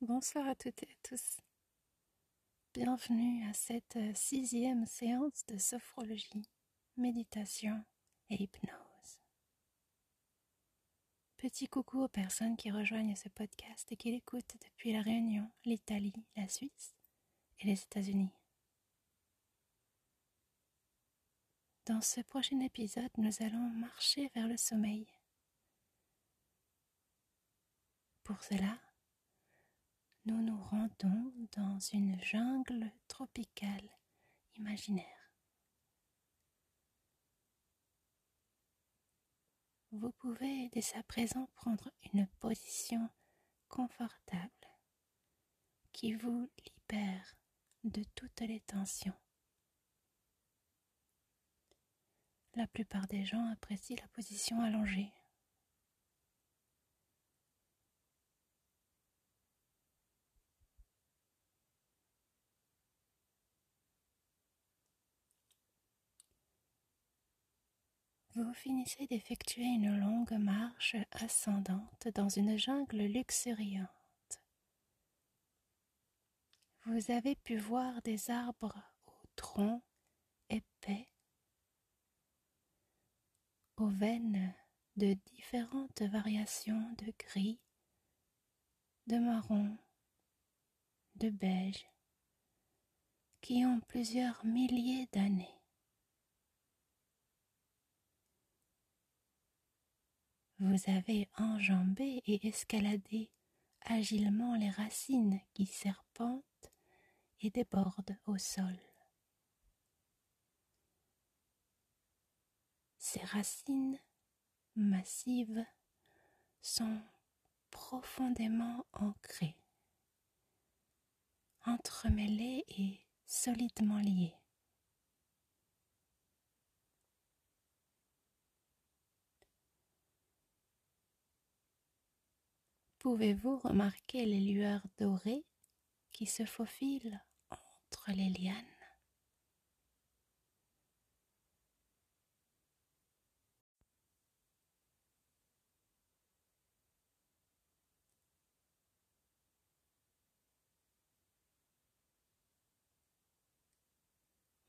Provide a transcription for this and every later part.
Bonsoir à toutes et à tous. Bienvenue à cette euh, sixième séance de sophrologie, méditation et hypnose. Petit coucou aux personnes qui rejoignent ce podcast et qui l'écoutent depuis la Réunion, l'Italie, la Suisse et les États-Unis. Dans ce prochain épisode, nous allons marcher vers le sommeil. Pour cela, nous nous rendons dans une jungle tropicale imaginaire. Vous pouvez dès à présent prendre une position confortable qui vous libère de toutes les tensions. La plupart des gens apprécient la position allongée. Vous finissez d'effectuer une longue marche ascendante dans une jungle luxuriante. Vous avez pu voir des arbres aux troncs épais, aux veines de différentes variations de gris, de marron, de beige, qui ont plusieurs milliers d'années. Vous avez enjambé et escaladé agilement les racines qui serpentent et débordent au sol. Ces racines massives sont profondément ancrées, entremêlées et solidement liées. Pouvez-vous remarquer les lueurs dorées qui se faufilent entre les lianes?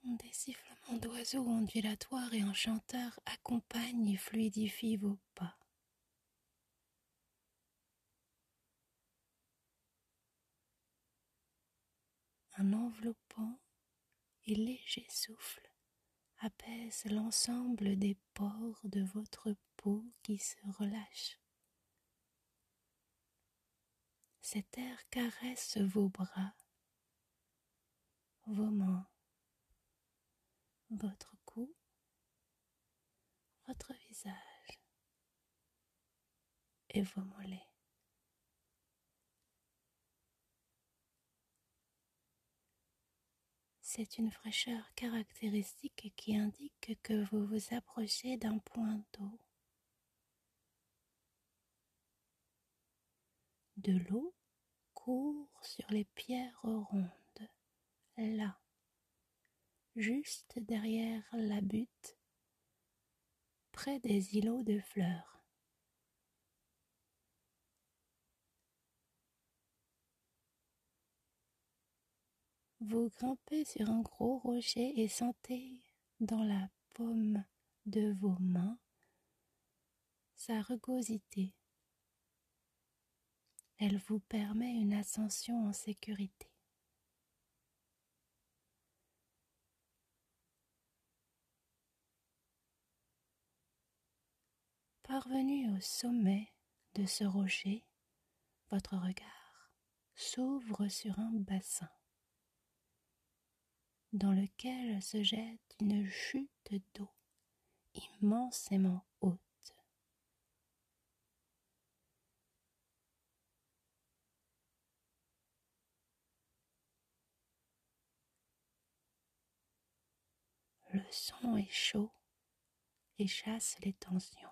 Des sifflements d'oiseaux ondulatoires et enchanteurs accompagnent et fluidifient vos pas. Un enveloppant et léger souffle apaise l'ensemble des pores de votre peau qui se relâchent. Cet air caresse vos bras, vos mains, votre cou, votre visage et vos mollets. C'est une fraîcheur caractéristique qui indique que vous vous approchez d'un point d'eau. De l'eau court sur les pierres rondes, là, juste derrière la butte, près des îlots de fleurs. Vous grimpez sur un gros rocher et sentez dans la paume de vos mains sa rugosité. Elle vous permet une ascension en sécurité. Parvenu au sommet de ce rocher, votre regard s'ouvre sur un bassin dans lequel se jette une chute d'eau immensément haute. Le son est chaud et chasse les tensions.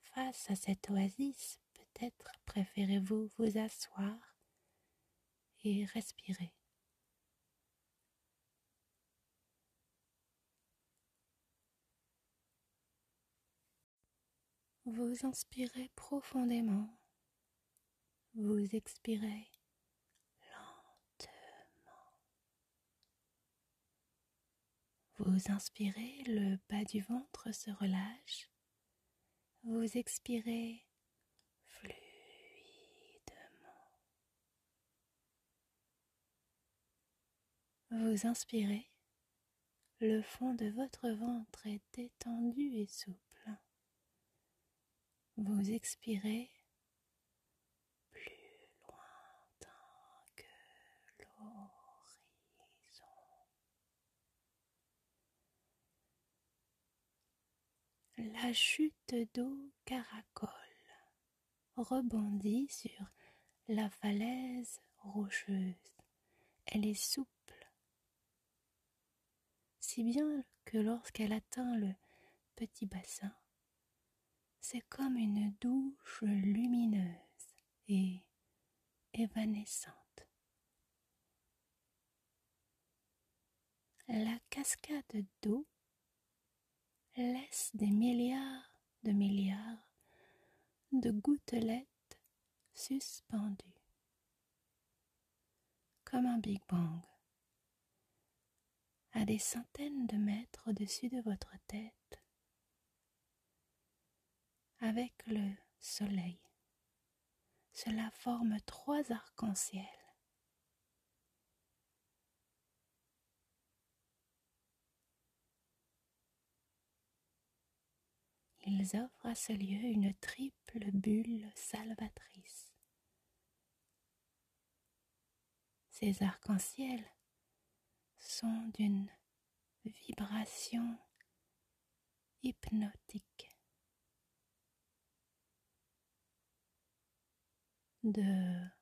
Face à cette oasis, peut-être préférez-vous vous asseoir et respirez. Vous inspirez profondément vous expirez lentement. Vous inspirez, le bas du ventre se relâche. Vous expirez Vous inspirez, le fond de votre ventre est détendu et souple. Vous expirez plus lointain que l'horizon. La chute d'eau caracole rebondit sur la falaise rocheuse. Elle est souple, si bien que lorsqu'elle atteint le petit bassin, c'est comme une douche lumineuse et évanescente. La cascade d'eau laisse des milliards de milliards de gouttelettes suspendues, comme un Big Bang, à des centaines de mètres au-dessus de votre tête avec le soleil. Cela forme trois arcs-en-ciel. Ils offrent à ce lieu une triple bulle salvatrice. Ces arcs-en-ciel sont d'une vibration hypnotique. de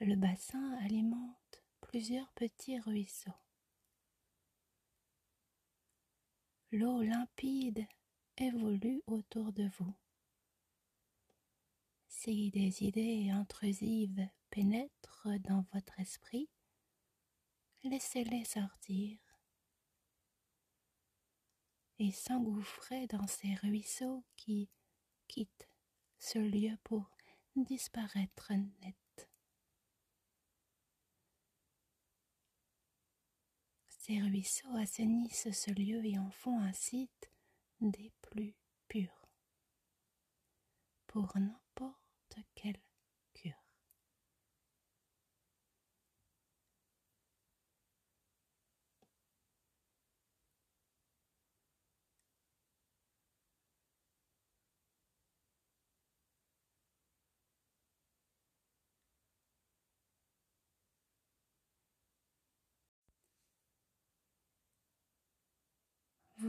Le bassin alimente plusieurs petits ruisseaux. L'eau limpide évolue autour de vous. Si des idées intrusives pénètrent dans votre esprit, laissez-les sortir et s'engouffrer dans ces ruisseaux qui quittent ce lieu pour disparaître net. Ces ruisseaux assainissent ce lieu et en font un site des plus purs. Pour n'importe quelle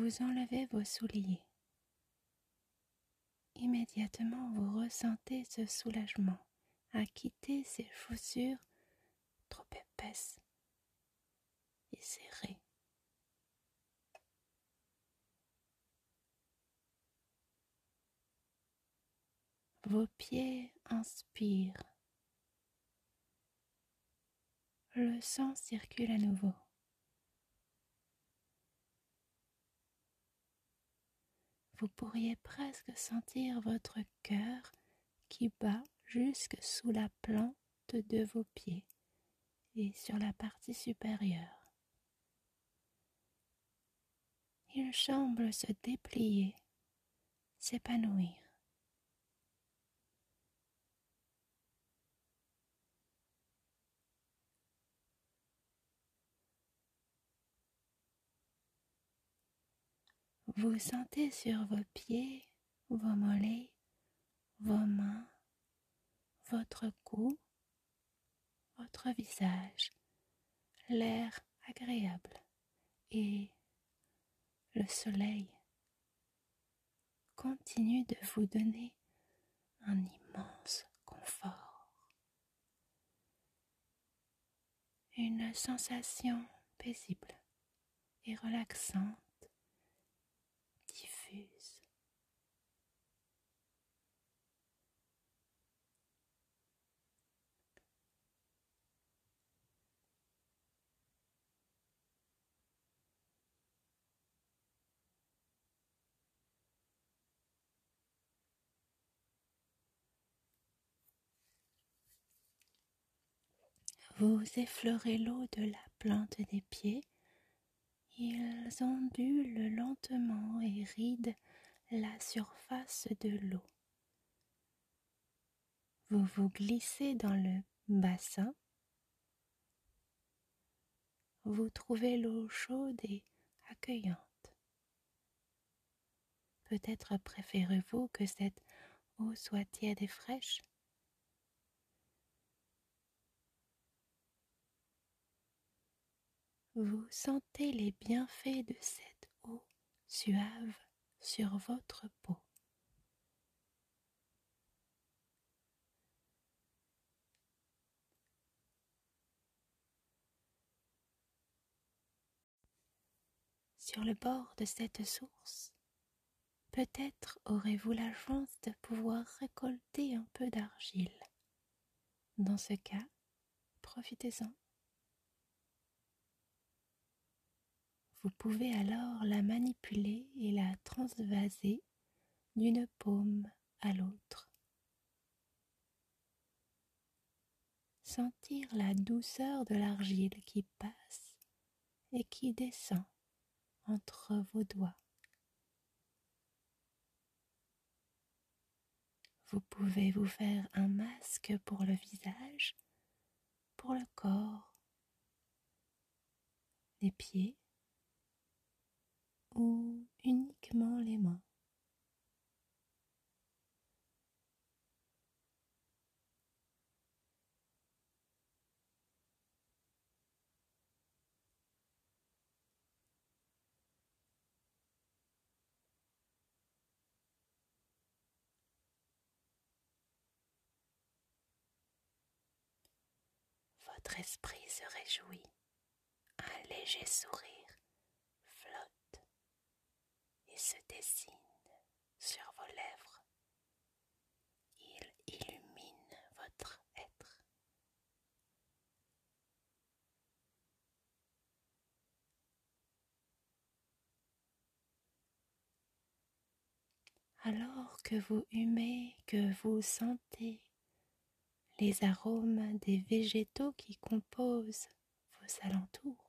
Vous enlevez vos souliers. Immédiatement, vous ressentez ce soulagement à quitter ces chaussures trop épaisses et serrées. Vos pieds inspirent. Le sang circule à nouveau. Vous pourriez presque sentir votre cœur qui bat jusque sous la plante de vos pieds et sur la partie supérieure. Il semble se déplier, s'épanouir. Vous sentez sur vos pieds, vos mollets, vos mains, votre cou, votre visage, l'air agréable et le soleil continue de vous donner un immense confort. une sensation paisible et relaxante Vous effleurez l'eau de la plante des pieds. Ils ondulent lentement et rident la surface de l'eau. Vous vous glissez dans le bassin. Vous trouvez l'eau chaude et accueillante. Peut-être préférez-vous que cette eau soit tiède et fraîche. Vous sentez les bienfaits de cette eau suave sur votre peau. Sur le bord de cette source, peut-être aurez-vous la chance de pouvoir récolter un peu d'argile. Dans ce cas, profitez-en. Vous pouvez alors la manipuler et la transvaser d'une paume à l'autre. Sentir la douceur de l'argile qui passe et qui descend entre vos doigts. Vous pouvez vous faire un masque pour le visage, pour le corps, les pieds ou uniquement les mains. Votre esprit se réjouit, un léger sourire se dessine sur vos lèvres. Il illumine votre être. Alors que vous humez, que vous sentez les arômes des végétaux qui composent vos alentours,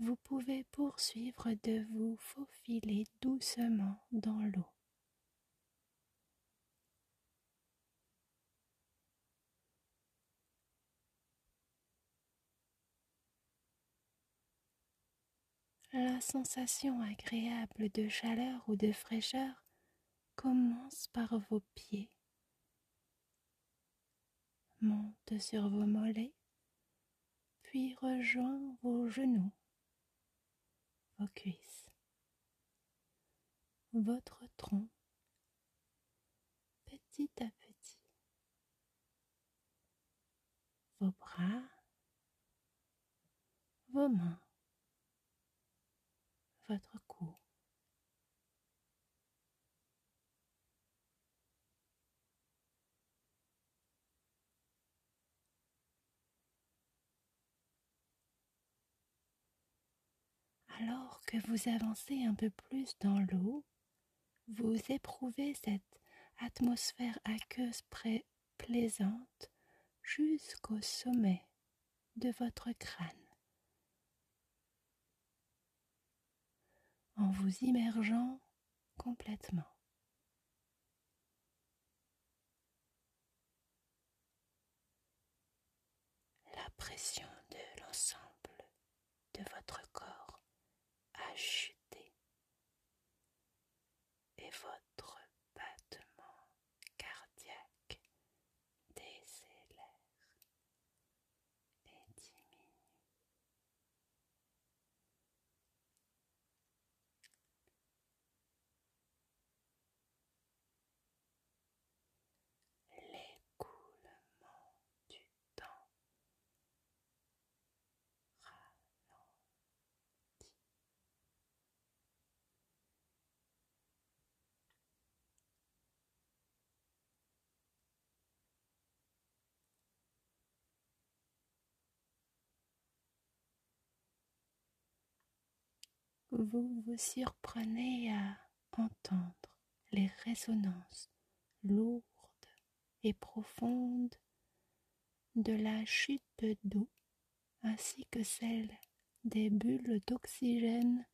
vous pouvez poursuivre de vous faufiler doucement dans l'eau. La sensation agréable de chaleur ou de fraîcheur commence par vos pieds, monte sur vos mollets, puis rejoint vos genoux vos cuisses, votre tronc, petit à petit, vos bras, vos mains, votre cou. Alors que vous avancez un peu plus dans l'eau, vous éprouvez cette atmosphère aqueuse plaisante jusqu'au sommet de votre crâne. En vous immergeant complètement. La pression de l'ensemble de votre corps chuter et votre vous vous surprenez à entendre les résonances lourdes et profondes de la chute d'eau ainsi que celle des bulles d'oxygène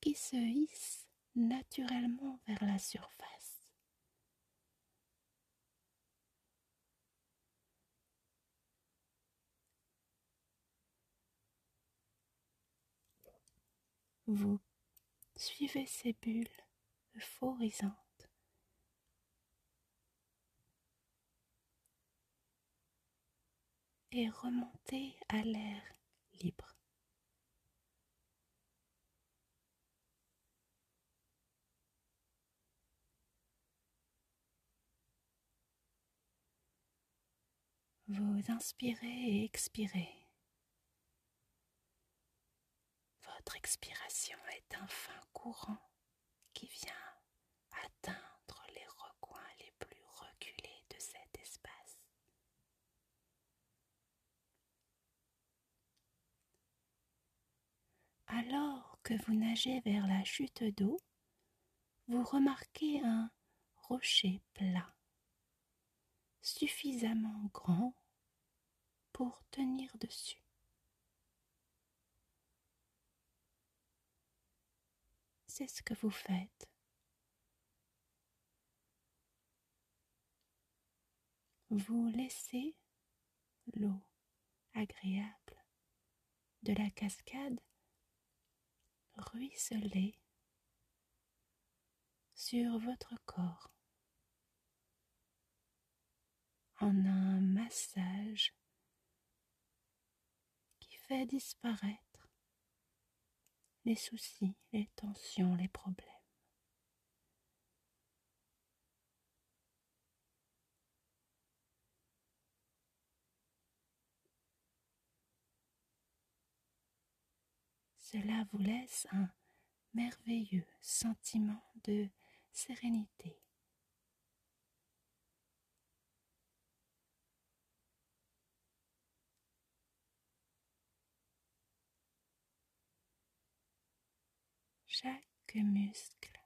qui se hissent naturellement vers la surface. Vous suivez ces bulles euphorisantes et remontez à l'air libre. Vous inspirez et expirez. Votre expiration est un fin courant qui vient atteindre les recoins les plus reculés de cet espace. Alors que vous nagez vers la chute d'eau, vous remarquez un rocher plat, suffisamment grand pour tenir dessus. C'est ce que vous faites. Vous laissez l'eau agréable de la cascade ruisseler sur votre corps en un massage fait disparaître les soucis, les tensions, les problèmes. Cela vous laisse un merveilleux sentiment de sérénité. Chaque muscle,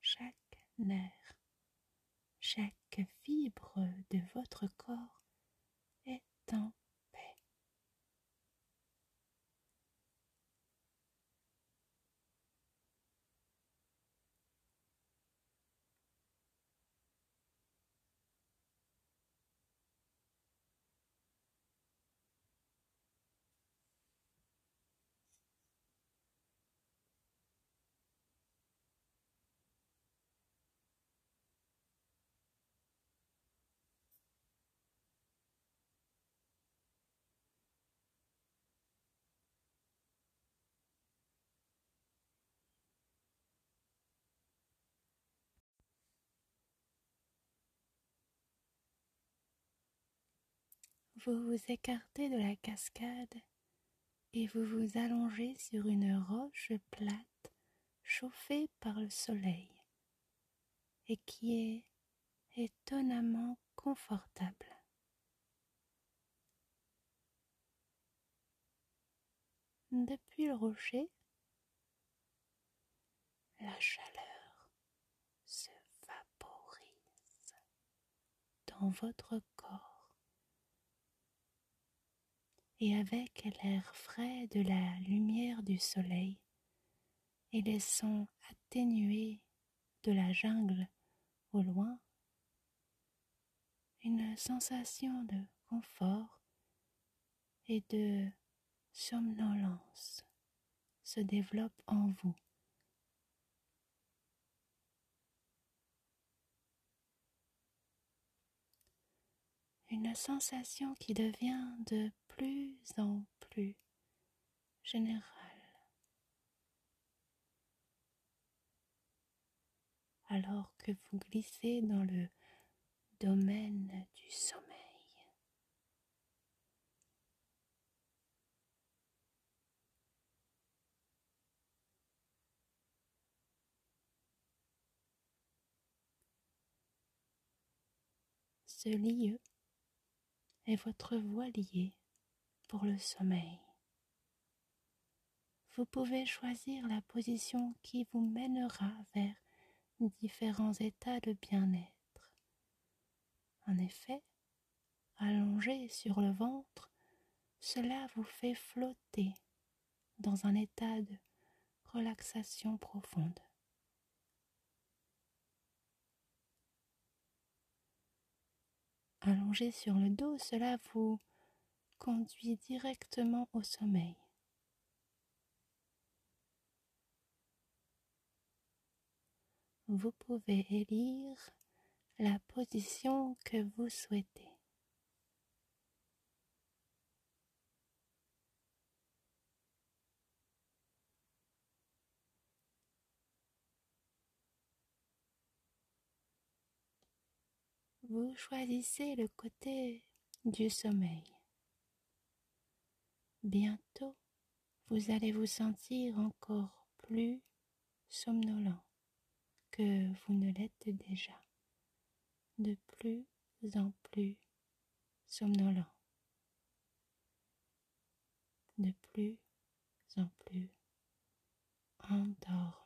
chaque nerf, chaque fibre de votre corps est en Vous vous écartez de la cascade et vous vous allongez sur une roche plate chauffée par le soleil et qui est étonnamment confortable. Depuis le rocher, la chaleur se vaporise dans votre corps et avec l'air frais de la lumière du soleil et les sons atténués de la jungle au loin, une sensation de confort et de somnolence se développe en vous. Une sensation qui devient de plus en plus général. Alors que vous glissez dans le domaine du sommeil. Ce lieu est votre voilier pour le sommeil, vous pouvez choisir la position qui vous mènera vers différents états de bien-être. En effet, allongé sur le ventre, cela vous fait flotter dans un état de relaxation profonde. Allongé sur le dos, cela vous conduit directement au sommeil. Vous pouvez élire la position que vous souhaitez. vous choisissez le côté du sommeil. Bientôt, vous allez vous sentir encore plus somnolent que vous ne l'êtes déjà, de plus en plus somnolent, de plus en plus endormi.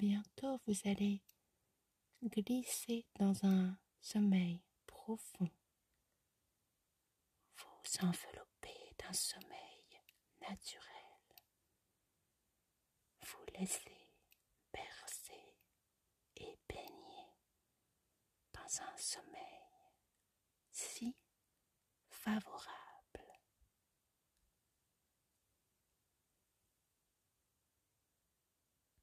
Bientôt vous allez glisser dans un sommeil profond? Vous enveloppez d'un sommeil naturel. Vous laissez bercer et baigner dans un sommeil si favorable.